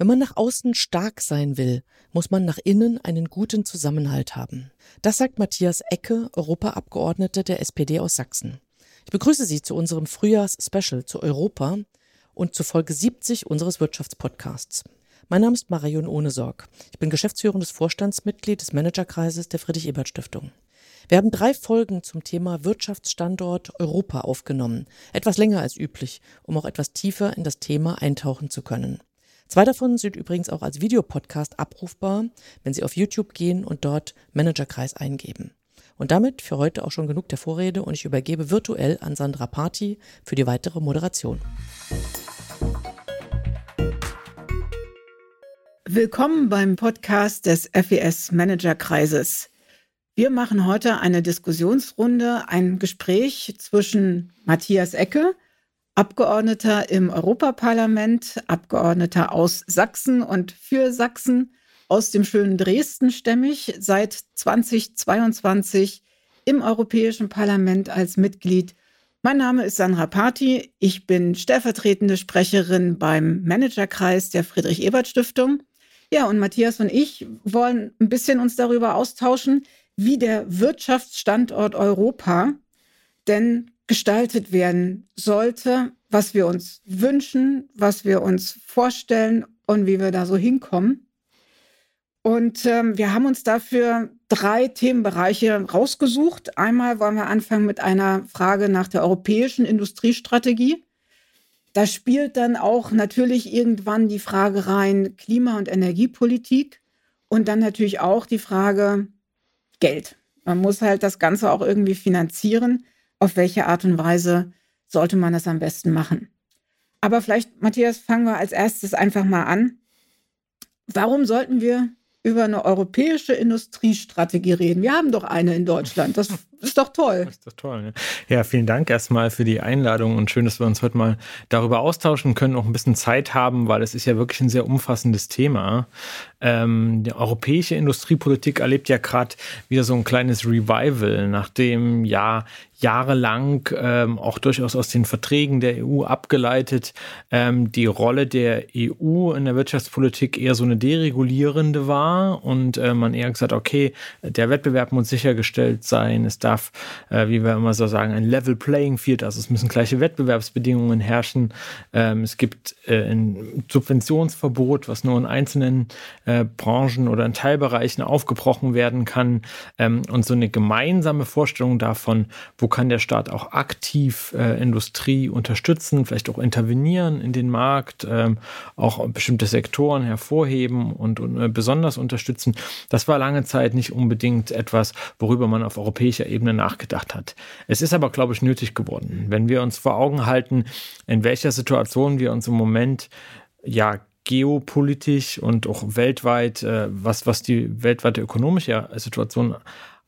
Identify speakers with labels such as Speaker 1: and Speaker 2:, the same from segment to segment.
Speaker 1: Wenn man nach außen stark sein will, muss man nach innen einen guten Zusammenhalt haben. Das sagt Matthias Ecke, Europaabgeordneter der SPD aus Sachsen. Ich begrüße Sie zu unserem Frühjahrs-Special zu Europa und zu Folge 70 unseres Wirtschaftspodcasts. Mein Name ist Marion Ohnesorg. Ich bin geschäftsführendes Vorstandsmitglied des Managerkreises der Friedrich-Ebert-Stiftung. Wir haben drei Folgen zum Thema Wirtschaftsstandort Europa aufgenommen, etwas länger als üblich, um auch etwas tiefer in das Thema eintauchen zu können. Zwei davon sind übrigens auch als Videopodcast abrufbar, wenn Sie auf YouTube gehen und dort Managerkreis eingeben. Und damit für heute auch schon genug der Vorrede und ich übergebe virtuell an Sandra Party für die weitere Moderation.
Speaker 2: Willkommen beim Podcast des FES Managerkreises. Wir machen heute eine Diskussionsrunde, ein Gespräch zwischen Matthias Ecke, Abgeordneter im Europaparlament, Abgeordneter aus Sachsen und für Sachsen, aus dem schönen Dresden stämmig, seit 2022 im Europäischen Parlament als Mitglied. Mein Name ist Sandra Party. Ich bin stellvertretende Sprecherin beim Managerkreis der Friedrich-Ebert-Stiftung. Ja, und Matthias und ich wollen ein bisschen uns darüber austauschen, wie der Wirtschaftsstandort Europa denn gestaltet werden sollte, was wir uns wünschen, was wir uns vorstellen und wie wir da so hinkommen. Und ähm, wir haben uns dafür drei Themenbereiche rausgesucht. Einmal wollen wir anfangen mit einer Frage nach der europäischen Industriestrategie. Da spielt dann auch natürlich irgendwann die Frage rein Klima- und Energiepolitik und dann natürlich auch die Frage Geld. Man muss halt das Ganze auch irgendwie finanzieren auf welche Art und Weise sollte man das am besten machen. Aber vielleicht, Matthias, fangen wir als erstes einfach mal an. Warum sollten wir über eine europäische Industriestrategie reden? Wir haben doch eine in Deutschland. Das ist doch toll. Ist doch
Speaker 3: toll. Ne? Ja, vielen Dank erstmal für die Einladung und schön, dass wir uns heute mal darüber austauschen können, auch ein bisschen Zeit haben, weil es ist ja wirklich ein sehr umfassendes Thema. Ähm, die europäische Industriepolitik erlebt ja gerade wieder so ein kleines Revival, nachdem ja jahrelang ähm, auch durchaus aus den Verträgen der EU abgeleitet ähm, die Rolle der EU in der Wirtschaftspolitik eher so eine deregulierende war und äh, man eher gesagt, okay, der Wettbewerb muss sichergestellt sein, es darf, äh, wie wir immer so sagen, ein Level Playing Field, also es müssen gleiche Wettbewerbsbedingungen herrschen. Ähm, es gibt äh, ein Subventionsverbot, was nur in einzelnen äh, Branchen oder in Teilbereichen aufgebrochen werden kann ähm, und so eine gemeinsame Vorstellung davon, wo kann der Staat auch aktiv äh, Industrie unterstützen, vielleicht auch intervenieren in den Markt, ähm, auch bestimmte Sektoren hervorheben und, und äh, besonders unterstützen. Das war lange Zeit nicht unbedingt etwas, worüber man auf europäischer Ebene Ebene nachgedacht hat. Es ist aber, glaube ich, nötig geworden. Wenn wir uns vor Augen halten, in welcher Situation wir uns im Moment ja geopolitisch und auch weltweit, äh, was, was die weltweite ökonomische Situation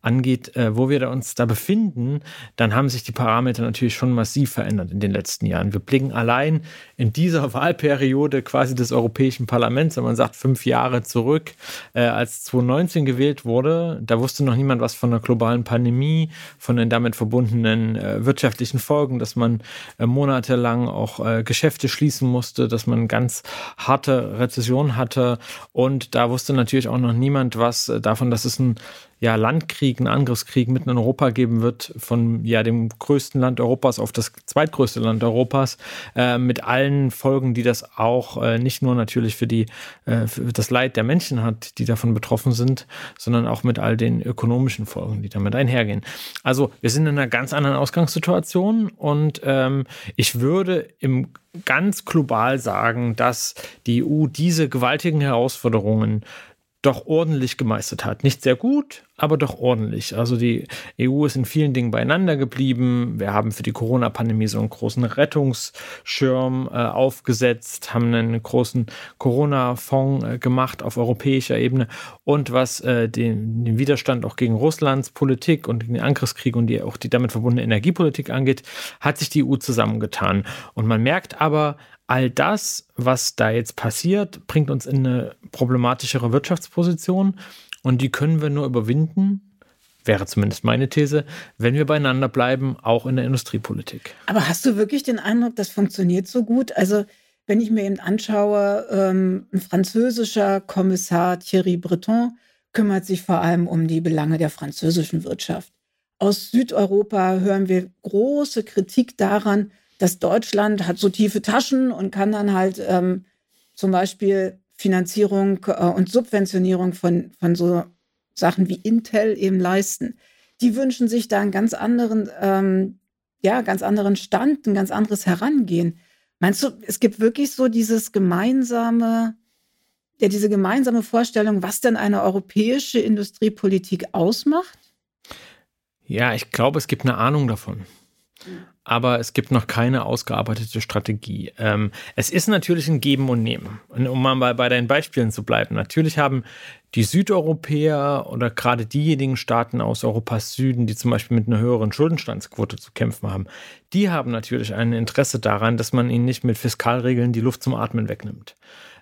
Speaker 3: angeht, äh, wo wir uns da befinden, dann haben sich die Parameter natürlich schon massiv verändert in den letzten Jahren. Wir blicken allein in dieser Wahlperiode quasi des Europäischen Parlaments, wenn man sagt fünf Jahre zurück, äh, als 2019 gewählt wurde, da wusste noch niemand was von der globalen Pandemie, von den damit verbundenen äh, wirtschaftlichen Folgen, dass man äh, monatelang auch äh, Geschäfte schließen musste, dass man ganz harte Rezession hatte und da wusste natürlich auch noch niemand was äh, davon, dass es ein ja, Landkrieg, einen Angriffskrieg mitten in Europa geben wird, von ja, dem größten Land Europas auf das zweitgrößte Land Europas, äh, mit allen Folgen, die das auch äh, nicht nur natürlich für, die, äh, für das Leid der Menschen hat, die davon betroffen sind, sondern auch mit all den ökonomischen Folgen, die damit einhergehen. Also wir sind in einer ganz anderen Ausgangssituation und ähm, ich würde im ganz global sagen, dass die EU diese gewaltigen Herausforderungen doch ordentlich gemeistert hat. Nicht sehr gut, aber doch ordentlich. Also die EU ist in vielen Dingen beieinander geblieben. Wir haben für die Corona-Pandemie so einen großen Rettungsschirm äh, aufgesetzt, haben einen großen Corona-Fonds äh, gemacht auf europäischer Ebene. Und was äh, den, den, Widerstand auch gegen Russlands Politik und den Angriffskrieg und die, auch die damit verbundene Energiepolitik angeht, hat sich die EU zusammengetan. Und man merkt aber, all das, was da jetzt passiert, bringt uns in eine problematischere Wirtschaftsposition und die können wir nur überwinden, wäre zumindest meine These, wenn wir beieinander bleiben, auch in der Industriepolitik.
Speaker 2: Aber hast du wirklich den Eindruck, das funktioniert so gut? Also wenn ich mir eben anschaue, ähm, ein französischer Kommissar Thierry Breton kümmert sich vor allem um die Belange der französischen Wirtschaft. Aus Südeuropa hören wir große Kritik daran, dass Deutschland hat so tiefe Taschen und kann dann halt ähm, zum Beispiel Finanzierung äh, und Subventionierung von, von so Sachen wie Intel eben leisten. Die wünschen sich da einen ganz anderen, ähm, ja, ganz anderen Stand, ein ganz anderes Herangehen. Meinst du, es gibt wirklich so dieses gemeinsame, ja, diese gemeinsame Vorstellung, was denn eine europäische Industriepolitik ausmacht?
Speaker 3: Ja, ich glaube, es gibt eine Ahnung davon aber es gibt noch keine ausgearbeitete Strategie. Ähm, es ist natürlich ein Geben und Nehmen. Und um mal bei, bei deinen Beispielen zu bleiben, natürlich haben die Südeuropäer oder gerade diejenigen Staaten aus Europas Süden, die zum Beispiel mit einer höheren Schuldenstandsquote zu kämpfen haben, die haben natürlich ein Interesse daran, dass man ihnen nicht mit Fiskalregeln die Luft zum Atmen wegnimmt.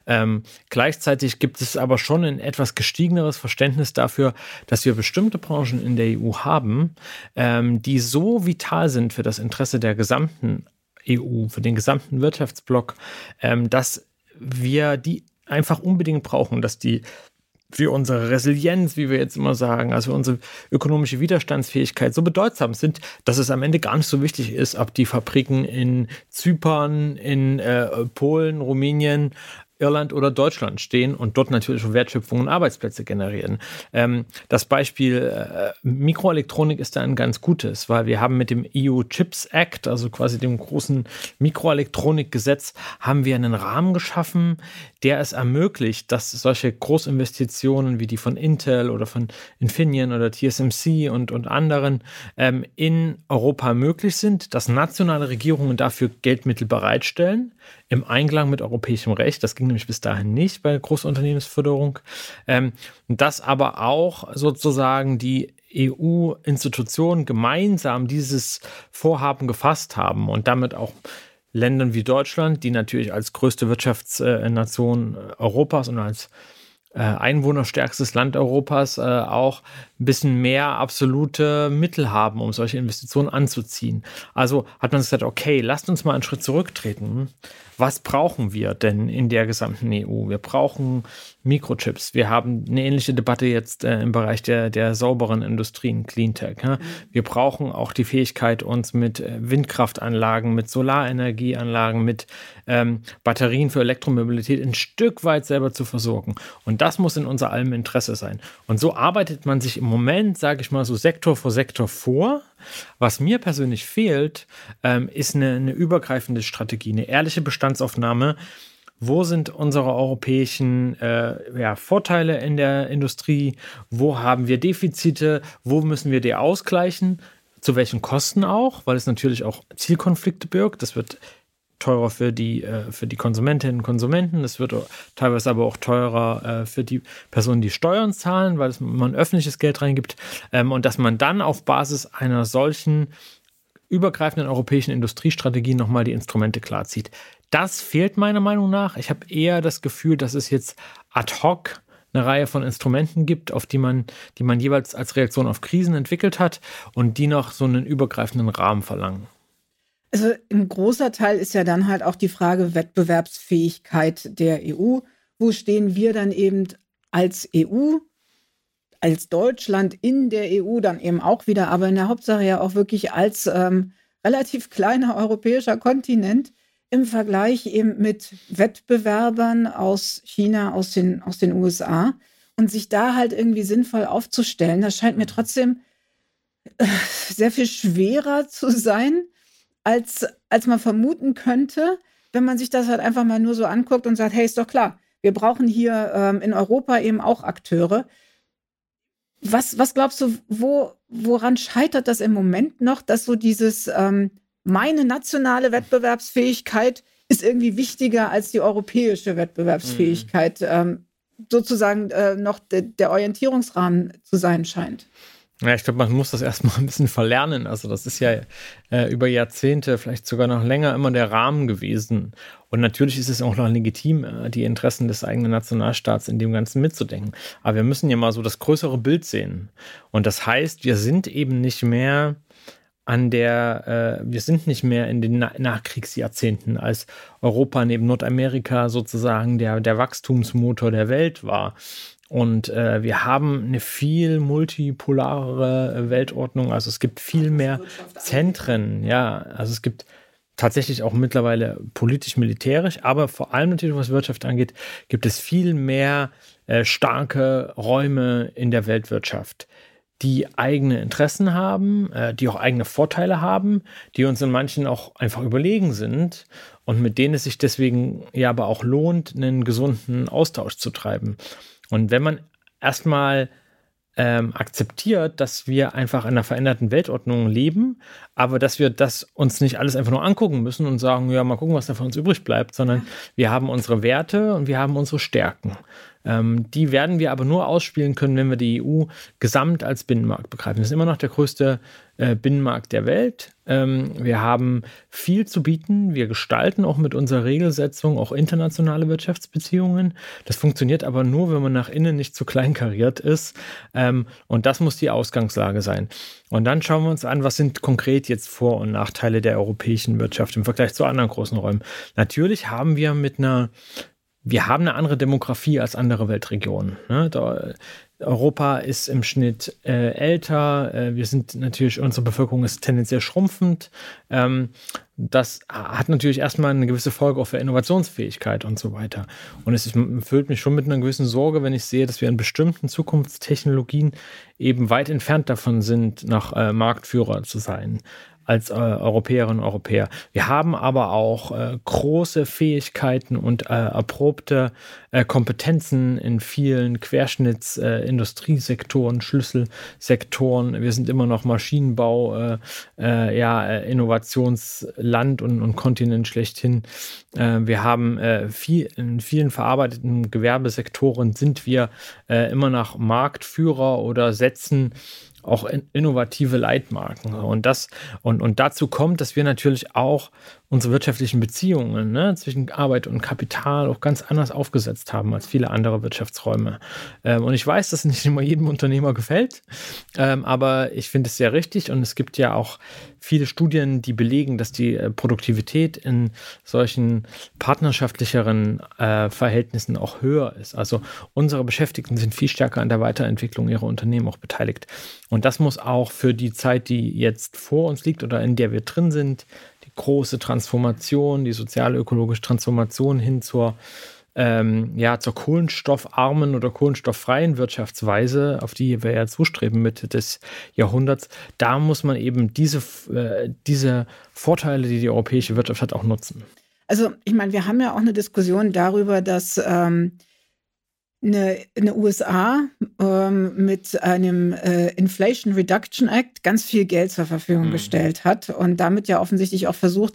Speaker 3: Ähm, gleichzeitig gibt es aber schon ein etwas gestiegeneres Verständnis dafür, dass wir bestimmte Branchen in der EU haben, ähm, die so vital sind für das Interesse der gesamten EU, für den gesamten Wirtschaftsblock, ähm, dass wir die einfach unbedingt brauchen, dass die für unsere Resilienz, wie wir jetzt immer sagen, also unsere ökonomische Widerstandsfähigkeit so bedeutsam sind, dass es am Ende gar nicht so wichtig ist, ob die Fabriken in Zypern, in äh, Polen, Rumänien Irland oder Deutschland stehen und dort natürlich Wertschöpfung und Arbeitsplätze generieren. Ähm, das Beispiel äh, Mikroelektronik ist da ein ganz gutes, weil wir haben mit dem EU Chips Act, also quasi dem großen Mikroelektronikgesetz, haben wir einen Rahmen geschaffen, der es ermöglicht, dass solche Großinvestitionen wie die von Intel oder von Infineon oder TSMC und, und anderen ähm, in Europa möglich sind, dass nationale Regierungen dafür Geldmittel bereitstellen im Einklang mit europäischem Recht. Das ging nämlich bis dahin nicht bei Großunternehmensförderung. Ähm, dass aber auch sozusagen die EU-Institutionen gemeinsam dieses Vorhaben gefasst haben und damit auch Ländern wie Deutschland, die natürlich als größte Wirtschaftsnation Europas und als äh, einwohnerstärkstes Land Europas äh, auch ein bisschen mehr absolute Mittel haben, um solche Investitionen anzuziehen. Also hat man gesagt, okay, lasst uns mal einen Schritt zurücktreten. Was brauchen wir denn in der gesamten EU? Wir brauchen Mikrochips. Wir haben eine ähnliche Debatte jetzt äh, im Bereich der, der sauberen Industrien, Cleantech. Ja? Wir brauchen auch die Fähigkeit, uns mit äh, Windkraftanlagen, mit Solarenergieanlagen, mit ähm, Batterien für Elektromobilität ein Stück weit selber zu versorgen. Und das muss in unser allem Interesse sein. Und so arbeitet man sich im Moment, sage ich mal, so Sektor vor Sektor vor. Was mir persönlich fehlt, ähm, ist eine, eine übergreifende Strategie, eine ehrliche Bestandsaufnahme wo sind unsere europäischen äh, ja, Vorteile in der Industrie, wo haben wir Defizite, wo müssen wir die ausgleichen, zu welchen Kosten auch, weil es natürlich auch Zielkonflikte birgt. Das wird teurer für die, äh, für die Konsumentinnen und Konsumenten, es wird teilweise aber auch teurer äh, für die Personen, die Steuern zahlen, weil es, man öffentliches Geld reingibt ähm, und dass man dann auf Basis einer solchen übergreifenden europäischen Industriestrategie nochmal die Instrumente klarzieht. Das fehlt meiner Meinung nach. Ich habe eher das Gefühl, dass es jetzt ad hoc eine Reihe von Instrumenten gibt, auf die man, die man jeweils als Reaktion auf Krisen entwickelt hat und die noch so einen übergreifenden Rahmen verlangen.
Speaker 2: Also ein großer Teil ist ja dann halt auch die Frage Wettbewerbsfähigkeit der EU. Wo stehen wir dann eben als EU, als Deutschland in der EU dann eben auch wieder, aber in der Hauptsache ja auch wirklich als ähm, relativ kleiner europäischer Kontinent im Vergleich eben mit Wettbewerbern aus China, aus den, aus den USA und sich da halt irgendwie sinnvoll aufzustellen, das scheint mir trotzdem äh, sehr viel schwerer zu sein, als, als man vermuten könnte, wenn man sich das halt einfach mal nur so anguckt und sagt, hey, ist doch klar, wir brauchen hier ähm, in Europa eben auch Akteure. Was, was glaubst du, wo, woran scheitert das im Moment noch, dass so dieses ähm, meine nationale Wettbewerbsfähigkeit ist irgendwie wichtiger als die europäische Wettbewerbsfähigkeit, mhm. ähm, sozusagen äh, noch de, der Orientierungsrahmen zu sein scheint.
Speaker 3: Ja, ich glaube, man muss das erstmal ein bisschen verlernen. Also, das ist ja äh, über Jahrzehnte, vielleicht sogar noch länger, immer der Rahmen gewesen. Und natürlich ist es auch noch legitim, äh, die Interessen des eigenen Nationalstaats in dem Ganzen mitzudenken. Aber wir müssen ja mal so das größere Bild sehen. Und das heißt, wir sind eben nicht mehr an der äh, wir sind nicht mehr in den Na Nachkriegsjahrzehnten, als Europa neben Nordamerika sozusagen der, der Wachstumsmotor der Welt war. Und äh, wir haben eine viel multipolarere Weltordnung. Also es gibt viel mehr Zentren. Ja, also es gibt tatsächlich auch mittlerweile politisch-militärisch, aber vor allem natürlich, was Wirtschaft angeht, gibt es viel mehr äh, starke Räume in der Weltwirtschaft, die eigene Interessen haben, äh, die auch eigene Vorteile haben, die uns in manchen auch einfach überlegen sind und mit denen es sich deswegen ja aber auch lohnt, einen gesunden Austausch zu treiben. Und wenn man erstmal ähm, akzeptiert, dass wir einfach in einer veränderten Weltordnung leben, aber dass wir das uns nicht alles einfach nur angucken müssen und sagen, ja, mal gucken, was da für uns übrig bleibt, sondern wir haben unsere Werte und wir haben unsere Stärken. Ähm, die werden wir aber nur ausspielen können, wenn wir die EU gesamt als Binnenmarkt begreifen. Das ist immer noch der größte äh, Binnenmarkt der Welt. Ähm, wir haben viel zu bieten. Wir gestalten auch mit unserer Regelsetzung auch internationale Wirtschaftsbeziehungen. Das funktioniert aber nur, wenn man nach innen nicht zu kleinkariert ist. Ähm, und das muss die Ausgangslage sein. Und dann schauen wir uns an, was sind konkret jetzt Vor- und Nachteile der europäischen Wirtschaft im Vergleich zu anderen großen Räumen. Natürlich haben wir mit einer wir haben eine andere Demografie als andere Weltregionen. Ne? Da, Europa ist im Schnitt äh, älter. Äh, wir sind natürlich, unsere Bevölkerung ist tendenziell schrumpfend. Ähm, das hat natürlich erstmal eine gewisse Folge auch für Innovationsfähigkeit und so weiter. Und es füllt mich schon mit einer gewissen Sorge, wenn ich sehe, dass wir in bestimmten Zukunftstechnologien eben weit entfernt davon sind, nach äh, Marktführer zu sein als äh, Europäerinnen und Europäer. Wir haben aber auch äh, große Fähigkeiten und äh, erprobte äh, Kompetenzen in vielen Querschnittsindustriesektoren, äh, Schlüsselsektoren. Wir sind immer noch Maschinenbau, äh, ja, Innovationsland und, und Kontinent schlechthin. wir haben viel, in vielen verarbeiteten Gewerbesektoren sind wir immer noch Marktführer oder setzen auch innovative Leitmarken. Und das, und, und dazu kommt, dass wir natürlich auch unsere wirtschaftlichen Beziehungen ne, zwischen Arbeit und Kapital auch ganz anders aufgesetzt haben als viele andere Wirtschaftsräume. Ähm, und ich weiß, dass nicht immer jedem Unternehmer gefällt, ähm, aber ich finde es sehr richtig und es gibt ja auch viele Studien, die belegen, dass die äh, Produktivität in solchen partnerschaftlicheren äh, Verhältnissen auch höher ist. Also unsere Beschäftigten sind viel stärker an der Weiterentwicklung ihrer Unternehmen auch beteiligt. Und das muss auch für die Zeit, die jetzt vor uns liegt oder in der wir drin sind, große Transformation, die sozial-ökologische Transformation hin zur, ähm, ja, zur kohlenstoffarmen oder kohlenstofffreien Wirtschaftsweise, auf die wir ja zustreben Mitte des Jahrhunderts, da muss man eben diese, äh, diese Vorteile, die die europäische Wirtschaft hat, auch nutzen.
Speaker 2: Also ich meine, wir haben ja auch eine Diskussion darüber, dass ähm, eine, eine USA ähm, mit einem äh, Inflation Reduction Act ganz viel Geld zur Verfügung mhm. gestellt hat und damit ja offensichtlich auch versucht,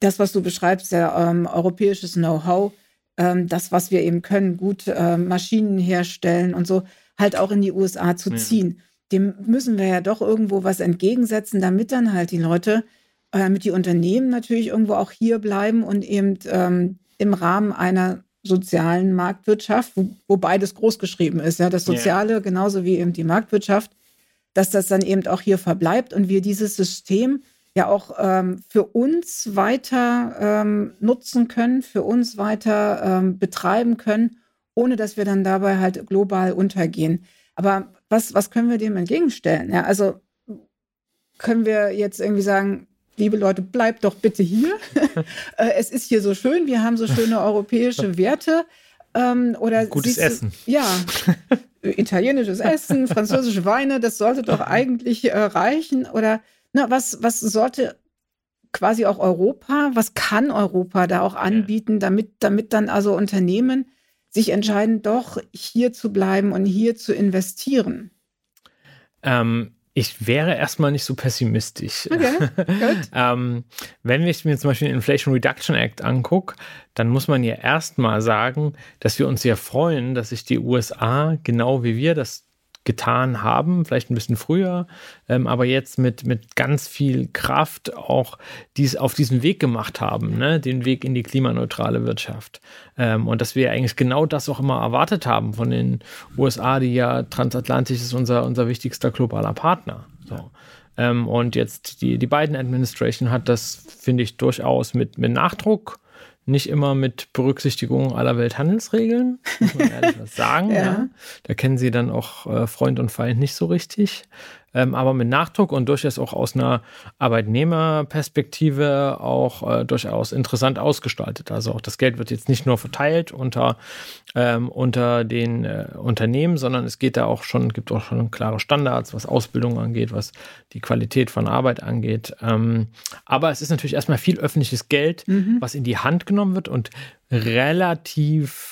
Speaker 2: das, was du beschreibst, der ähm, europäisches Know-how, ähm, das, was wir eben können, gut äh, Maschinen herstellen und so, halt auch in die USA zu ziehen. Dem müssen wir ja doch irgendwo was entgegensetzen, damit dann halt die Leute, äh, damit die Unternehmen natürlich irgendwo auch hier bleiben und eben ähm, im Rahmen einer sozialen Marktwirtschaft, wo, wo beides großgeschrieben ist, ja, das Soziale yeah. genauso wie eben die Marktwirtschaft, dass das dann eben auch hier verbleibt und wir dieses System ja auch ähm, für uns weiter ähm, nutzen können, für uns weiter ähm, betreiben können, ohne dass wir dann dabei halt global untergehen. Aber was, was können wir dem entgegenstellen? Ja, also können wir jetzt irgendwie sagen, liebe Leute, bleibt doch bitte hier. Äh, es ist hier so schön, wir haben so schöne europäische Werte. Ähm, oder
Speaker 3: Gutes Essen.
Speaker 2: Ja, italienisches Essen, französische Weine, das sollte doch eigentlich äh, reichen. Oder na, was, was sollte quasi auch Europa, was kann Europa da auch anbieten, damit, damit dann also Unternehmen sich entscheiden, doch hier zu bleiben und hier zu investieren?
Speaker 3: Ähm, ich wäre erstmal nicht so pessimistisch. Okay, ähm, wenn ich mir zum Beispiel den Inflation Reduction Act angucke, dann muss man ja erstmal sagen, dass wir uns sehr freuen, dass sich die USA, genau wie wir das getan haben, vielleicht ein bisschen früher, ähm, aber jetzt mit, mit ganz viel Kraft auch dies auf diesen Weg gemacht haben, ne? den Weg in die klimaneutrale Wirtschaft. Ähm, und dass wir eigentlich genau das auch immer erwartet haben von den USA, die ja transatlantisch ist unser, unser wichtigster globaler Partner. So. Ähm, und jetzt die, die Biden Administration hat das, finde ich, durchaus mit, mit Nachdruck nicht immer mit Berücksichtigung aller Welthandelsregeln, muss man ehrlich was sagen. ja. ja. Da kennen sie dann auch äh, Freund und Feind nicht so richtig ähm, aber mit Nachdruck und durchaus auch aus einer Arbeitnehmerperspektive auch äh, durchaus interessant ausgestaltet. Also auch das Geld wird jetzt nicht nur verteilt unter, ähm, unter den äh, Unternehmen, sondern es geht da auch schon, gibt auch schon klare Standards, was Ausbildung angeht, was die Qualität von Arbeit angeht. Ähm, aber es ist natürlich erstmal viel öffentliches Geld, mhm. was in die Hand genommen wird und relativ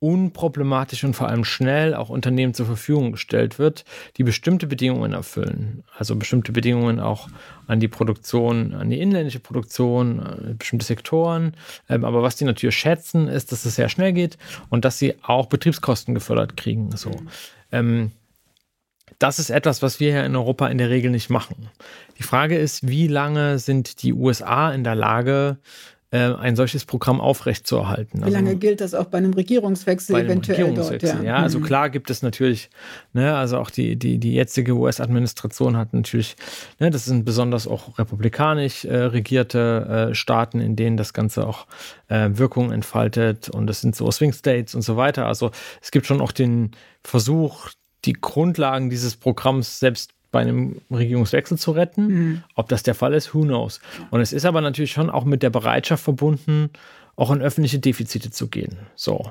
Speaker 3: unproblematisch und vor allem schnell auch Unternehmen zur Verfügung gestellt wird, die bestimmte Bedingungen erfüllen. Also bestimmte Bedingungen auch an die Produktion, an die inländische Produktion, bestimmte Sektoren. Ähm, aber was die natürlich schätzen, ist, dass es sehr schnell geht und dass sie auch Betriebskosten gefördert kriegen. So. Ähm, das ist etwas, was wir hier in Europa in der Regel nicht machen. Die Frage ist, wie lange sind die USA in der Lage, äh, ein solches Programm aufrechtzuerhalten.
Speaker 2: Wie lange also, gilt das auch bei einem Regierungswechsel
Speaker 3: bei einem eventuell Regierungswechsel, dort? Ja, ja also mhm. klar gibt es natürlich, ne, also auch die, die, die jetzige US-Administration hat natürlich, ne, das sind besonders auch republikanisch äh, regierte äh, Staaten, in denen das Ganze auch äh, Wirkung entfaltet und das sind so Swing States und so weiter. Also es gibt schon auch den Versuch, die Grundlagen dieses Programms selbst bei einem Regierungswechsel zu retten. Mhm. Ob das der Fall ist, who knows. Und es ist aber natürlich schon auch mit der Bereitschaft verbunden, auch in öffentliche Defizite zu gehen. So.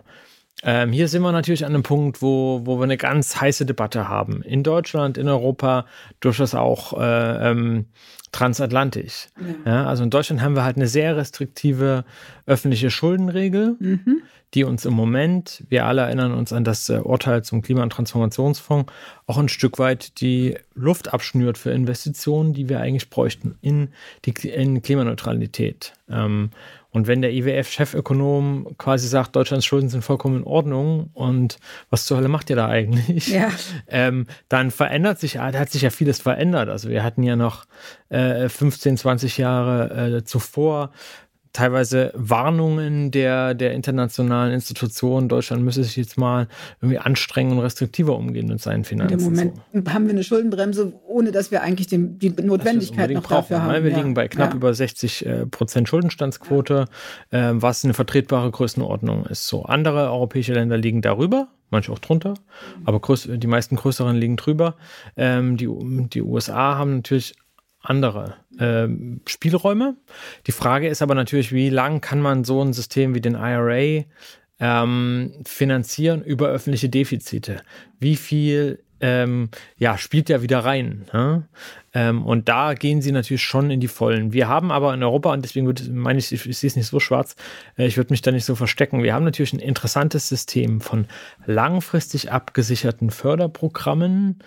Speaker 3: Ähm, hier sind wir natürlich an einem Punkt, wo, wo wir eine ganz heiße Debatte haben. In Deutschland, in Europa, durchaus auch äh, ähm, transatlantisch. Ja. Ja, also in Deutschland haben wir halt eine sehr restriktive öffentliche Schuldenregel. Mhm die uns im Moment, wir alle erinnern uns an das äh, Urteil zum Klima- und Transformationsfonds, auch ein Stück weit die Luft abschnürt für Investitionen, die wir eigentlich bräuchten in die in Klimaneutralität. Ähm, und wenn der IWF-Chefökonom quasi sagt, Deutschlands Schulden sind vollkommen in Ordnung und was zur Hölle macht ihr da eigentlich? Ja. Ähm, dann verändert sich, da hat sich ja vieles verändert. Also wir hatten ja noch äh, 15, 20 Jahre äh, zuvor teilweise Warnungen der, der internationalen Institutionen, Deutschland müsse sich jetzt mal irgendwie anstrengen und restriktiver umgehen mit seinen Finanzen.
Speaker 2: Im Moment so. haben wir eine Schuldenbremse, ohne dass wir eigentlich den, die Notwendigkeit noch dafür brauchen, haben.
Speaker 3: Wir ja. liegen bei knapp ja. über 60 äh, Prozent Schuldenstandsquote, ja. äh, was eine vertretbare Größenordnung ist. So andere europäische Länder liegen darüber, manche auch drunter, aber größ, die meisten größeren liegen drüber. Ähm, die, die USA haben natürlich andere äh, Spielräume. Die Frage ist aber natürlich, wie lang kann man so ein System wie den IRA ähm, finanzieren über öffentliche Defizite? Wie viel ähm, ja, spielt ja wieder rein. Ne? Ähm, und da gehen sie natürlich schon in die Vollen. Wir haben aber in Europa, und deswegen würde, meine ich, ich, ich sehe es nicht so schwarz, äh, ich würde mich da nicht so verstecken. Wir haben natürlich ein interessantes System von langfristig abgesicherten Förderprogrammen,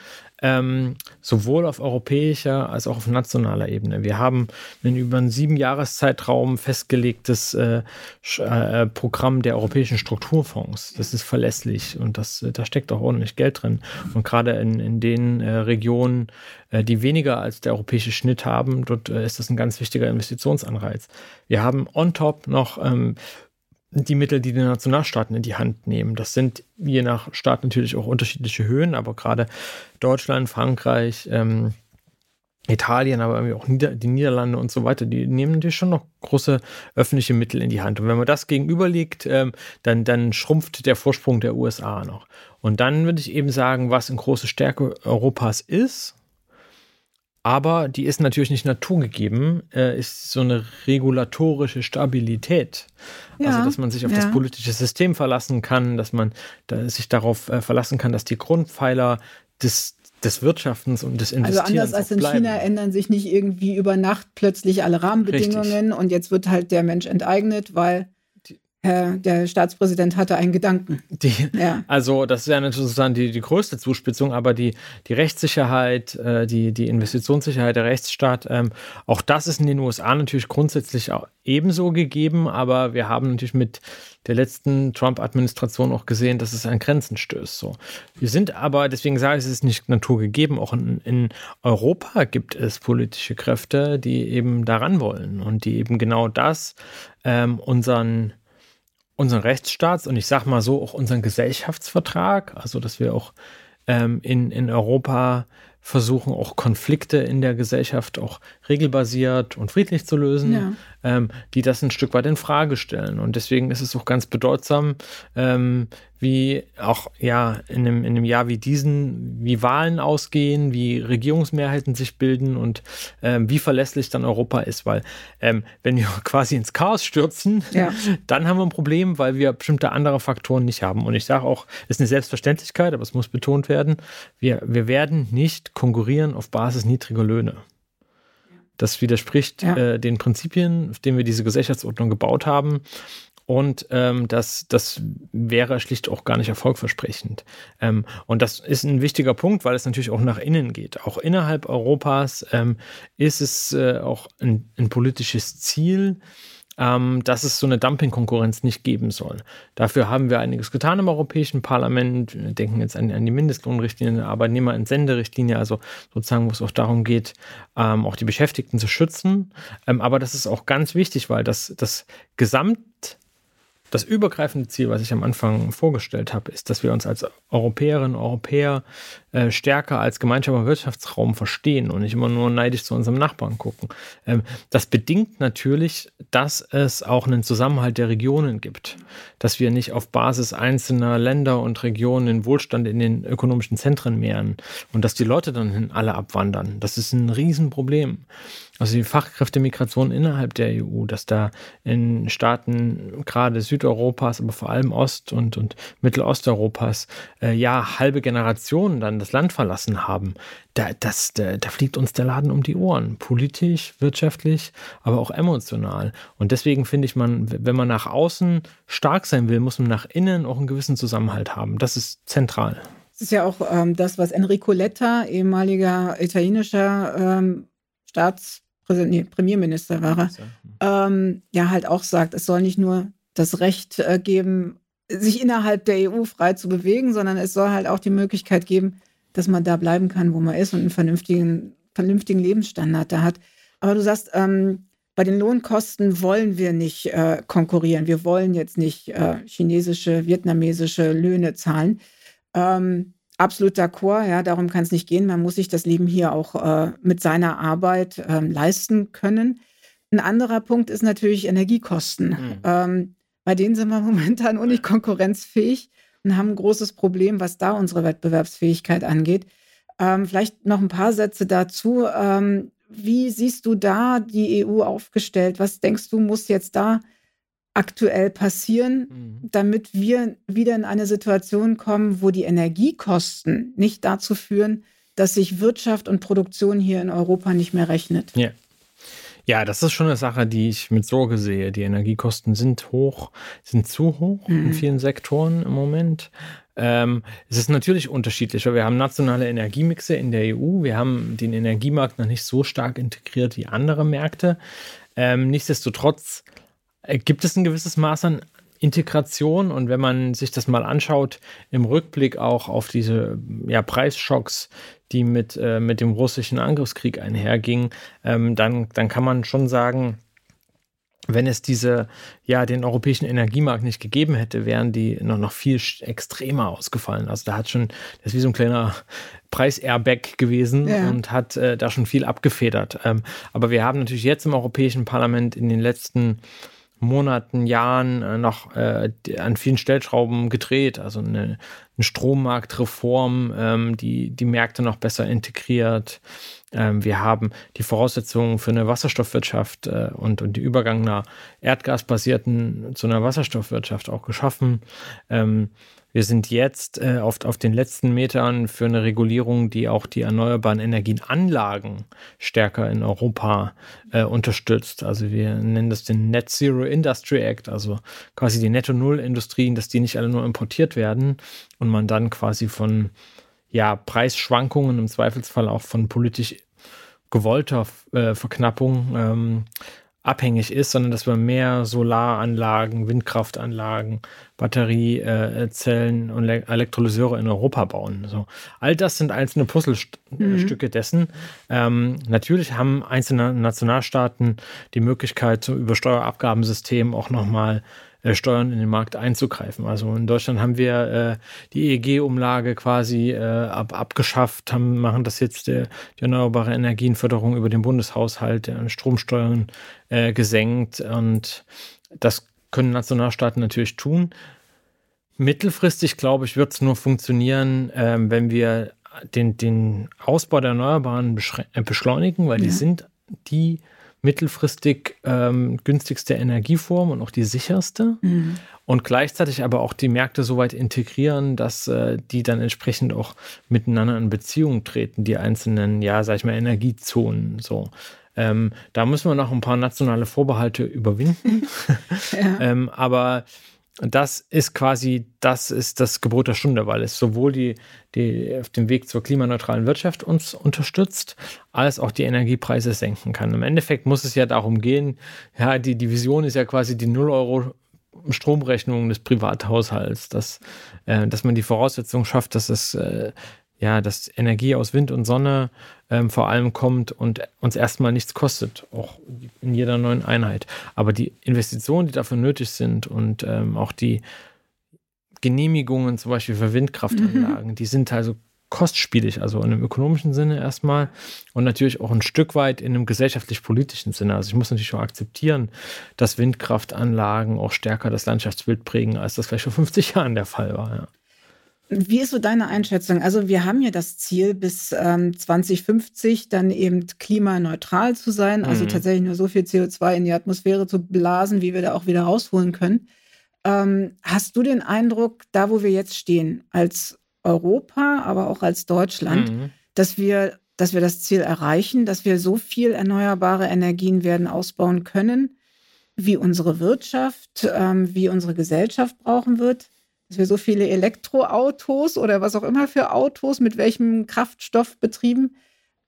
Speaker 3: ähm, sowohl auf europäischer als auch auf nationaler Ebene. Wir haben ein über einen sieben Jahreszeitraum festgelegtes äh, äh, Programm der europäischen Strukturfonds. Das ist verlässlich und das, da steckt auch ordentlich Geld drin. Und gerade in, in den äh, Regionen, äh, die weniger als der europäische Schnitt haben, dort äh, ist das ein ganz wichtiger Investitionsanreiz. Wir haben on top noch ähm, die Mittel, die die Nationalstaaten in die Hand nehmen. Das sind je nach Staat natürlich auch unterschiedliche Höhen, aber gerade Deutschland, Frankreich, ähm, Italien, aber irgendwie auch Nieder die Niederlande und so weiter, die nehmen natürlich schon noch große öffentliche Mittel in die Hand. Und wenn man das gegenüberlegt, ähm, dann, dann schrumpft der Vorsprung der USA noch. Und dann würde ich eben sagen, was eine große Stärke Europas ist, aber die ist natürlich nicht naturgegeben, äh, ist so eine regulatorische Stabilität. Also, ja, also, dass man sich auf ja. das politische System verlassen kann, dass man sich darauf äh, verlassen kann, dass die Grundpfeiler des, des Wirtschaftens und des Investierens.
Speaker 2: Also anders als in bleiben. China ändern sich nicht irgendwie über Nacht plötzlich alle Rahmenbedingungen Richtig. und jetzt wird halt der Mensch enteignet, weil Herr, der Staatspräsident hatte einen Gedanken.
Speaker 3: Die, ja. Also das ist ja sozusagen die, die größte Zuspitzung, aber die, die Rechtssicherheit, äh, die, die Investitionssicherheit, der Rechtsstaat, ähm, auch das ist in den USA natürlich grundsätzlich auch ebenso gegeben, aber wir haben natürlich mit der letzten Trump-Administration auch gesehen, dass es an Grenzen stößt. So. Wir sind aber, deswegen sage ich, es ist nicht naturgegeben, auch in, in Europa gibt es politische Kräfte, die eben daran wollen und die eben genau das ähm, unseren unseren Rechtsstaats und ich sage mal so auch unseren Gesellschaftsvertrag, also dass wir auch ähm, in, in Europa versuchen auch Konflikte in der Gesellschaft auch regelbasiert und friedlich zu lösen, ja. ähm, die das ein Stück weit in Frage stellen. Und deswegen ist es auch ganz bedeutsam, ähm, wie auch ja in einem, in einem Jahr wie diesen, wie Wahlen ausgehen, wie Regierungsmehrheiten sich bilden und ähm, wie verlässlich dann Europa ist, weil ähm, wenn wir quasi ins Chaos stürzen, ja. dann haben wir ein Problem, weil wir bestimmte andere Faktoren nicht haben. Und ich sage auch, es ist eine Selbstverständlichkeit, aber es muss betont werden, wir, wir werden nicht konkurrieren auf Basis niedriger Löhne. Das widerspricht ja. äh, den Prinzipien, auf denen wir diese Gesellschaftsordnung gebaut haben. Und ähm, das, das wäre schlicht auch gar nicht erfolgversprechend. Ähm, und das ist ein wichtiger Punkt, weil es natürlich auch nach innen geht. Auch innerhalb Europas ähm, ist es äh, auch ein, ein politisches Ziel, ähm, dass es so eine Dumping-Konkurrenz nicht geben soll. Dafür haben wir einiges getan im Europäischen Parlament. Wir denken jetzt an, an die Mindestlohnrichtlinie, eine Arbeitnehmerentsenderrichtlinie, also sozusagen, wo es auch darum geht, ähm, auch die Beschäftigten zu schützen. Ähm, aber das ist auch ganz wichtig, weil das, das Gesamt das übergreifende Ziel, was ich am Anfang vorgestellt habe, ist, dass wir uns als Europäerinnen und Europäer äh, stärker als gemeinsamer Wirtschaftsraum verstehen und nicht immer nur neidisch zu unserem Nachbarn gucken. Ähm, das bedingt natürlich, dass es auch einen Zusammenhalt der Regionen gibt, dass wir nicht auf Basis einzelner Länder und Regionen den Wohlstand in den ökonomischen Zentren mehren und dass die Leute dann alle abwandern. Das ist ein Riesenproblem also die Fachkräftemigration innerhalb der EU, dass da in Staaten gerade Südeuropas, aber vor allem Ost- und, und Mittelosteuropas äh, ja halbe Generationen dann das Land verlassen haben, da, das, da, da fliegt uns der Laden um die Ohren. Politisch, wirtschaftlich, aber auch emotional. Und deswegen finde ich, man, wenn man nach außen stark sein will, muss man nach innen auch einen gewissen Zusammenhalt haben. Das ist zentral.
Speaker 2: Das ist ja auch ähm, das, was Enrico Letta, ehemaliger italienischer ähm, Staats Premierminister war er, ähm, ja halt auch sagt, es soll nicht nur das Recht äh, geben, sich innerhalb der EU frei zu bewegen, sondern es soll halt auch die Möglichkeit geben, dass man da bleiben kann, wo man ist und einen vernünftigen, vernünftigen Lebensstandard da hat. Aber du sagst, ähm, bei den Lohnkosten wollen wir nicht äh, konkurrieren. Wir wollen jetzt nicht äh, chinesische, vietnamesische Löhne zahlen. Ähm, absolut d'accord, ja, darum kann es nicht gehen. Man muss sich das Leben hier auch äh, mit seiner Arbeit ähm, leisten können. Ein anderer Punkt ist natürlich Energiekosten. Mhm. Ähm, bei denen sind wir momentan auch nicht konkurrenzfähig und haben ein großes Problem, was da unsere Wettbewerbsfähigkeit angeht. Ähm, vielleicht noch ein paar Sätze dazu. Ähm, wie siehst du da die EU aufgestellt? Was denkst du, muss jetzt da aktuell passieren, mhm. damit wir wieder in eine Situation kommen, wo die Energiekosten nicht dazu führen, dass sich Wirtschaft und Produktion hier in Europa nicht mehr rechnet.
Speaker 3: Ja. Ja, das ist schon eine Sache, die ich mit Sorge sehe. Die Energiekosten sind hoch, sind zu hoch mhm. in vielen Sektoren im Moment. Ähm, es ist natürlich unterschiedlich, weil wir haben nationale Energiemixe in der EU. Wir haben den Energiemarkt noch nicht so stark integriert wie andere Märkte. Ähm, nichtsdestotrotz gibt es ein gewisses Maß an Integration und wenn man sich das mal anschaut, im Rückblick auch auf diese ja, Preisschocks, die mit, äh, mit dem russischen Angriffskrieg einhergingen, ähm, dann, dann kann man schon sagen, wenn es diese, ja, den europäischen Energiemarkt nicht gegeben hätte, wären die noch, noch viel extremer ausgefallen. Also da hat schon, das ist wie so ein kleiner Preis-Airbag gewesen ja. und hat äh, da schon viel abgefedert. Ähm, aber wir haben natürlich jetzt im Europäischen Parlament in den letzten Monaten, Jahren äh, noch äh, an vielen Stellschrauben gedreht. Also eine, eine Strommarktreform, ähm, die die Märkte noch besser integriert. Ähm, wir haben die Voraussetzungen für eine Wasserstoffwirtschaft äh, und, und die Übergang einer erdgasbasierten zu einer Wasserstoffwirtschaft auch geschaffen. Ähm, wir sind jetzt äh, oft auf den letzten Metern für eine Regulierung, die auch die erneuerbaren Energienanlagen stärker in Europa äh, unterstützt. Also wir nennen das den Net Zero Industry Act, also quasi die Netto-Null-Industrien, dass die nicht alle nur importiert werden und man dann quasi von ja, Preisschwankungen, im Zweifelsfall auch von politisch gewollter äh, Verknappung ähm, abhängig ist, sondern dass wir mehr Solaranlagen, Windkraftanlagen, Batteriezellen und Elektrolyseure in Europa bauen. So. All das sind einzelne Puzzlestücke mhm. dessen. Ähm, natürlich haben einzelne Nationalstaaten die Möglichkeit, so über Steuerabgabensystem auch nochmal äh, Steuern in den Markt einzugreifen. Also in Deutschland haben wir äh, die EEG-Umlage quasi äh, ab, abgeschafft, haben, machen das jetzt äh, die erneuerbare Energienförderung über den Bundeshaushalt, Stromsteuern gesenkt und das können Nationalstaaten natürlich tun. Mittelfristig, glaube ich, wird es nur funktionieren, ähm, wenn wir den, den Ausbau der Erneuerbaren beschleunigen, weil ja. die sind die mittelfristig ähm, günstigste Energieform und auch die sicherste. Mhm. Und gleichzeitig aber auch die Märkte so weit integrieren, dass äh, die dann entsprechend auch miteinander in Beziehung treten, die einzelnen, ja, sag ich mal, Energiezonen. So. Ähm, da müssen wir noch ein paar nationale Vorbehalte überwinden. ja. ähm, aber das ist quasi, das ist das Gebot der Stunde, weil es sowohl die, die auf dem Weg zur klimaneutralen Wirtschaft uns unterstützt, als auch die Energiepreise senken kann. Im Endeffekt muss es ja darum gehen, ja, die, die Vision ist ja quasi die 0 Euro Stromrechnung des Privathaushalts, dass, äh, dass man die Voraussetzung schafft, dass es äh, ja, dass Energie aus Wind und Sonne ähm, vor allem kommt und uns erstmal nichts kostet, auch in jeder neuen Einheit. Aber die Investitionen, die dafür nötig sind und ähm, auch die Genehmigungen zum Beispiel für Windkraftanlagen, mhm. die sind also kostspielig, also in einem ökonomischen Sinne erstmal und natürlich auch ein Stück weit in einem gesellschaftlich-politischen Sinne. Also ich muss natürlich auch akzeptieren, dass Windkraftanlagen auch stärker das Landschaftsbild prägen, als das vielleicht vor 50 Jahren der Fall war. Ja.
Speaker 2: Wie ist so deine Einschätzung? Also wir haben ja das Ziel, bis ähm, 2050 dann eben klimaneutral zu sein, also mhm. tatsächlich nur so viel CO2 in die Atmosphäre zu blasen, wie wir da auch wieder rausholen können. Ähm, hast du den Eindruck, da wo wir jetzt stehen, als Europa, aber auch als Deutschland, mhm. dass wir, dass wir das Ziel erreichen, dass wir so viel erneuerbare Energien werden ausbauen können, wie unsere Wirtschaft, ähm, wie unsere Gesellschaft brauchen wird? Dass wir so viele Elektroautos oder was auch immer für Autos mit welchem Kraftstoff betrieben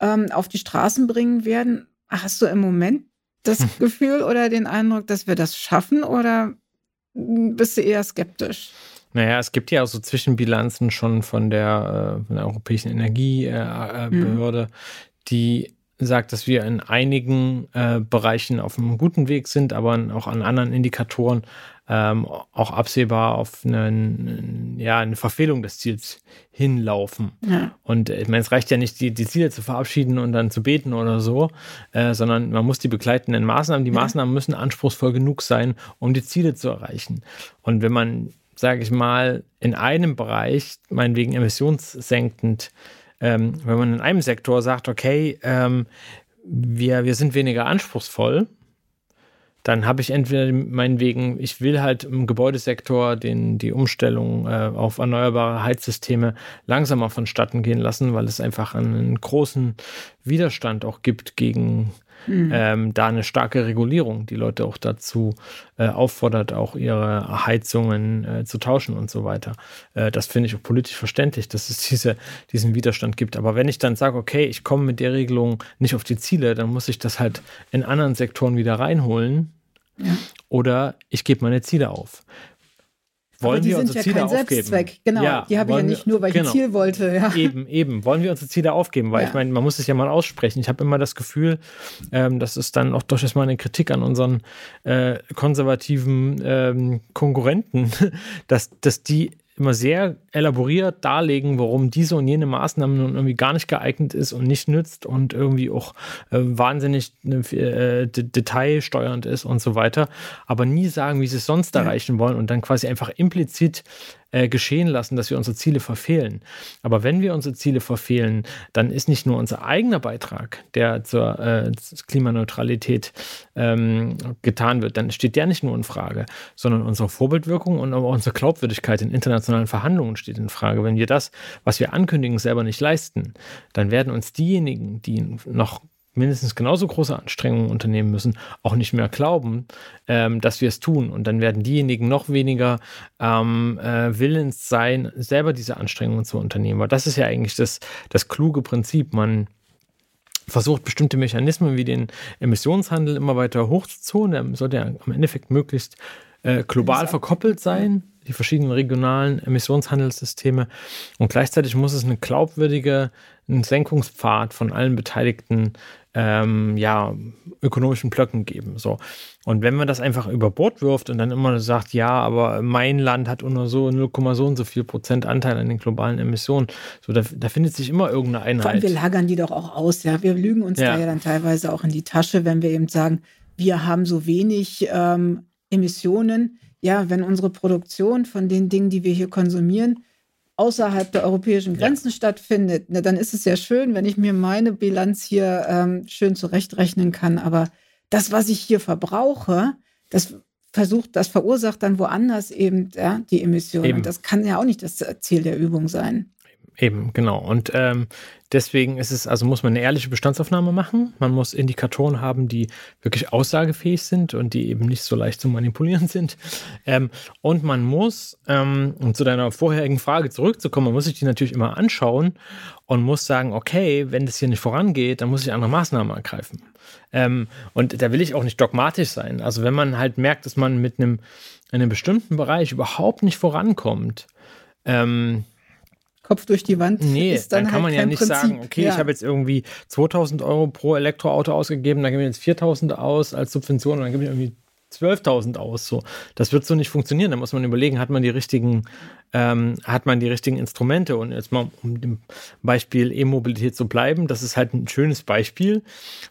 Speaker 2: ähm, auf die Straßen bringen werden. Hast du im Moment das hm. Gefühl oder den Eindruck, dass wir das schaffen oder bist du eher skeptisch?
Speaker 3: Naja, es gibt ja auch so Zwischenbilanzen schon von der, äh, von der Europäischen Energiebehörde, äh, mhm. die sagt, dass wir in einigen äh, Bereichen auf einem guten Weg sind, aber auch an anderen Indikatoren ähm, auch absehbar auf einen, ja, eine Verfehlung des Ziels hinlaufen. Ja. Und äh, ich meine, es reicht ja nicht, die, die Ziele zu verabschieden und dann zu beten oder so, äh, sondern man muss die begleitenden Maßnahmen, die ja. Maßnahmen müssen anspruchsvoll genug sein, um die Ziele zu erreichen. Und wenn man, sage ich mal, in einem Bereich, meinetwegen emissionssenkend, ähm, wenn man in einem Sektor sagt, okay, ähm, wir, wir sind weniger anspruchsvoll, dann habe ich entweder meinetwegen, ich will halt im Gebäudesektor den, die Umstellung äh, auf erneuerbare Heizsysteme langsamer vonstatten gehen lassen, weil es einfach einen großen Widerstand auch gibt gegen mhm. ähm, da eine starke Regulierung, die Leute auch dazu äh, auffordert, auch ihre Heizungen äh, zu tauschen und so weiter. Äh, das finde ich auch politisch verständlich, dass es diese, diesen Widerstand gibt. Aber wenn ich dann sage, okay, ich komme mit der Regelung nicht auf die Ziele, dann muss ich das halt in anderen Sektoren wieder reinholen. Ja. Oder ich gebe meine Ziele auf wollen wir
Speaker 2: sind
Speaker 3: unsere
Speaker 2: ja
Speaker 3: Ziele
Speaker 2: kein
Speaker 3: aufgeben?
Speaker 2: Selbstzweck. Genau, ja, die habe ich ja nicht nur, weil ich genau. ein Ziel wollte. Ja.
Speaker 3: Eben, eben. Wollen wir unsere Ziele aufgeben? Weil ja. ich meine, man muss es ja mal aussprechen. Ich habe immer das Gefühl, ähm, das ist dann auch durchaus mal eine Kritik an unseren äh, konservativen ähm, Konkurrenten, dass, dass die immer sehr elaboriert darlegen, warum diese und jene Maßnahme nun irgendwie gar nicht geeignet ist und nicht nützt und irgendwie auch äh, wahnsinnig äh, detailsteuernd ist und so weiter, aber nie sagen, wie sie es sonst erreichen wollen und dann quasi einfach implizit äh, geschehen lassen, dass wir unsere Ziele verfehlen. Aber wenn wir unsere Ziele verfehlen, dann ist nicht nur unser eigener Beitrag, der zur äh, Klimaneutralität ähm, getan wird, dann steht der nicht nur in Frage, sondern unsere Vorbildwirkung und auch unsere Glaubwürdigkeit in internationalen Verhandlungen steht in Frage. Wenn wir das, was wir ankündigen, selber nicht leisten, dann werden uns diejenigen, die noch mindestens genauso große Anstrengungen unternehmen müssen, auch nicht mehr glauben, ähm, dass wir es tun. Und dann werden diejenigen noch weniger ähm, äh, willens sein, selber diese Anstrengungen zu unternehmen. Weil das ist ja eigentlich das, das kluge Prinzip. Man versucht bestimmte Mechanismen wie den Emissionshandel immer weiter hochzuzogen. Der sollte ja am Endeffekt möglichst äh, global verkoppelt sein die verschiedenen regionalen Emissionshandelssysteme. Und gleichzeitig muss es eine glaubwürdige Senkungspfad von allen Beteiligten ähm, ja, ökonomischen Blöcken geben. So. Und wenn man das einfach über Bord wirft und dann immer sagt, ja, aber mein Land hat nur so 0, so und so viel Prozent Anteil an den globalen Emissionen, so da, da findet sich immer irgendeine Einheit. Vor allem
Speaker 2: wir lagern die doch auch aus, ja. Wir lügen uns ja. da ja dann teilweise auch in die Tasche, wenn wir eben sagen, wir haben so wenig ähm, Emissionen. Ja, wenn unsere Produktion von den Dingen, die wir hier konsumieren, außerhalb der europäischen Grenzen ja. stattfindet, na, dann ist es ja schön, wenn ich mir meine Bilanz hier ähm, schön zurechtrechnen kann. Aber das, was ich hier verbrauche, das versucht, das verursacht dann woanders eben ja, die Emissionen. Eben. Und das kann ja auch nicht das Ziel der Übung sein.
Speaker 3: Eben, genau. Und ähm, deswegen ist es, also muss man eine ehrliche Bestandsaufnahme machen. Man muss Indikatoren haben, die wirklich aussagefähig sind und die eben nicht so leicht zu manipulieren sind. Ähm, und man muss, ähm, um zu deiner vorherigen Frage zurückzukommen, man muss sich die natürlich immer anschauen und muss sagen, okay, wenn das hier nicht vorangeht, dann muss ich andere Maßnahmen ergreifen. Ähm, und da will ich auch nicht dogmatisch sein. Also wenn man halt merkt, dass man mit einem, in einem bestimmten Bereich überhaupt nicht vorankommt, ähm,
Speaker 2: Kopf durch die Wand
Speaker 3: nee, ist dann, dann kann halt man ja nicht Prinzip. sagen, okay, ja. ich habe jetzt irgendwie 2000 Euro pro Elektroauto ausgegeben, dann gebe ich jetzt 4000 aus als Subvention und dann gebe ich irgendwie 12.000 aus. So, das wird so nicht funktionieren. Da muss man überlegen, hat man die richtigen, ähm, hat man die richtigen Instrumente? Und jetzt mal um dem Beispiel E-Mobilität zu bleiben, das ist halt ein schönes Beispiel,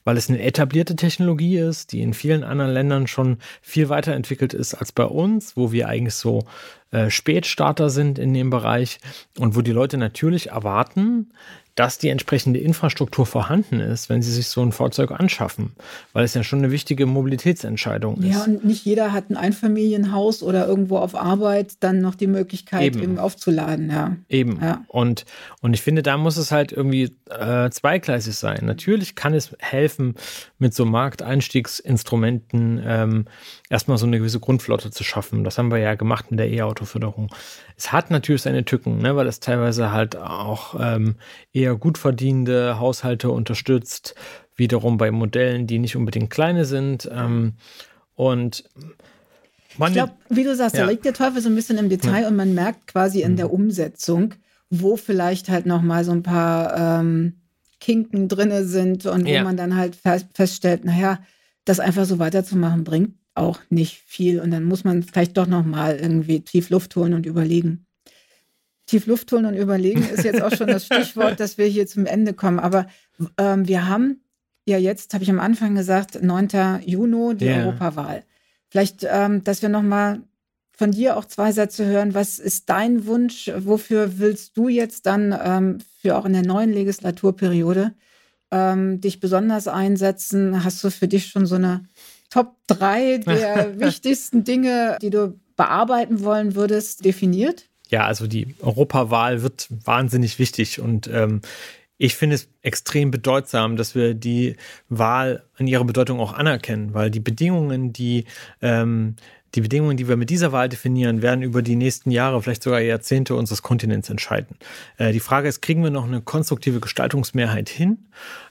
Speaker 3: weil es eine etablierte Technologie ist, die in vielen anderen Ländern schon viel weiterentwickelt ist als bei uns, wo wir eigentlich so äh, Spätstarter sind in dem Bereich und wo die Leute natürlich erwarten, dass die entsprechende Infrastruktur vorhanden ist, wenn sie sich so ein Fahrzeug anschaffen, weil es ja schon eine wichtige Mobilitätsentscheidung ist.
Speaker 2: Ja, und nicht jeder hat ein Einfamilienhaus oder irgendwo auf Arbeit dann noch die Möglichkeit, eben, eben aufzuladen. Ja.
Speaker 3: Eben. Ja. Und, und ich finde, da muss es halt irgendwie äh, zweigleisig sein. Natürlich kann es helfen, mit so Markteinstiegsinstrumenten ähm, erstmal so eine gewisse Grundflotte zu schaffen. Das haben wir ja gemacht mit der E-Auto-Förderung. Es hat natürlich seine Tücken, ne, weil es teilweise halt auch ähm, eher gut verdienende Haushalte unterstützt, wiederum bei Modellen, die nicht unbedingt kleine sind. Ähm, und
Speaker 2: man, ich glaube, wie du sagst, ja. da liegt der Teufel so ein bisschen im Detail ja. und man merkt quasi in der mhm. Umsetzung, wo vielleicht halt noch mal so ein paar ähm, Kinken drinne sind und wo ja. man dann halt feststellt, naja, das einfach so weiterzumachen bringt auch nicht viel. Und dann muss man vielleicht doch noch mal irgendwie tief Luft holen und überlegen. Tief Luft holen und überlegen ist jetzt auch schon das Stichwort, dass wir hier zum Ende kommen. Aber ähm, wir haben ja jetzt, habe ich am Anfang gesagt, 9. Juni, die yeah. Europawahl. Vielleicht, ähm, dass wir noch mal von dir auch zwei Sätze hören. Was ist dein Wunsch? Wofür willst du jetzt dann ähm, für auch in der neuen Legislaturperiode ähm, dich besonders einsetzen? Hast du für dich schon so eine Top 3 der wichtigsten Dinge, die du bearbeiten wollen würdest, definiert?
Speaker 3: Ja, also die Europawahl wird wahnsinnig wichtig und ähm, ich finde es extrem bedeutsam, dass wir die Wahl an ihrer Bedeutung auch anerkennen, weil die Bedingungen, die ähm, die Bedingungen, die wir mit dieser Wahl definieren, werden über die nächsten Jahre, vielleicht sogar Jahrzehnte unseres Kontinents entscheiden. Äh, die Frage ist, kriegen wir noch eine konstruktive Gestaltungsmehrheit hin,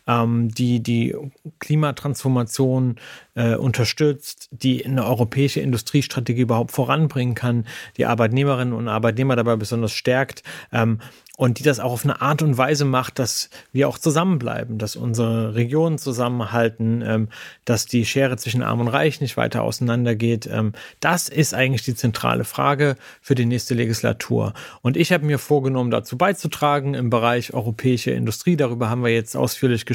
Speaker 3: ähm, die die Klimatransformation äh, unterstützt, die eine europäische Industriestrategie überhaupt voranbringen kann, die Arbeitnehmerinnen und Arbeitnehmer dabei besonders stärkt, ähm, und die das auch auf eine Art und Weise macht, dass wir auch zusammenbleiben, dass unsere Regionen zusammenhalten, ähm, dass die Schere zwischen Arm und Reich nicht weiter auseinandergeht. Ähm, das ist eigentlich die zentrale Frage für die nächste Legislatur. Und ich habe mir vorgenommen, dazu beizutragen im Bereich europäische Industrie. Darüber haben wir jetzt ausführlich gesprochen.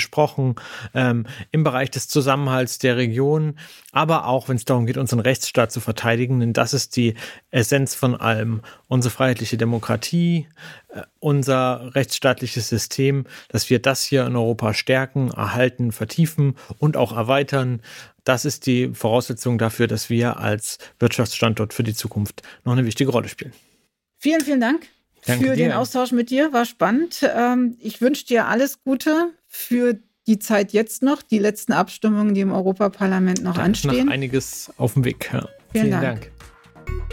Speaker 3: Ähm, Im Bereich des Zusammenhalts der Region, aber auch, wenn es darum geht, unseren Rechtsstaat zu verteidigen, denn das ist die Essenz von allem. Unsere freiheitliche Demokratie, äh, unser rechtsstaatliches System, dass wir das hier in Europa stärken, erhalten, vertiefen und auch erweitern. Das ist die Voraussetzung dafür, dass wir als Wirtschaftsstandort für die Zukunft noch eine wichtige Rolle spielen.
Speaker 2: Vielen, vielen Dank Danke für dir. den Austausch mit dir. War spannend. Ähm, ich wünsche dir alles Gute für die Zeit jetzt noch, die letzten Abstimmungen, die im Europaparlament noch da anstehen. Ist
Speaker 3: noch einiges auf dem Weg. Ja.
Speaker 2: Vielen, vielen Dank. Dank.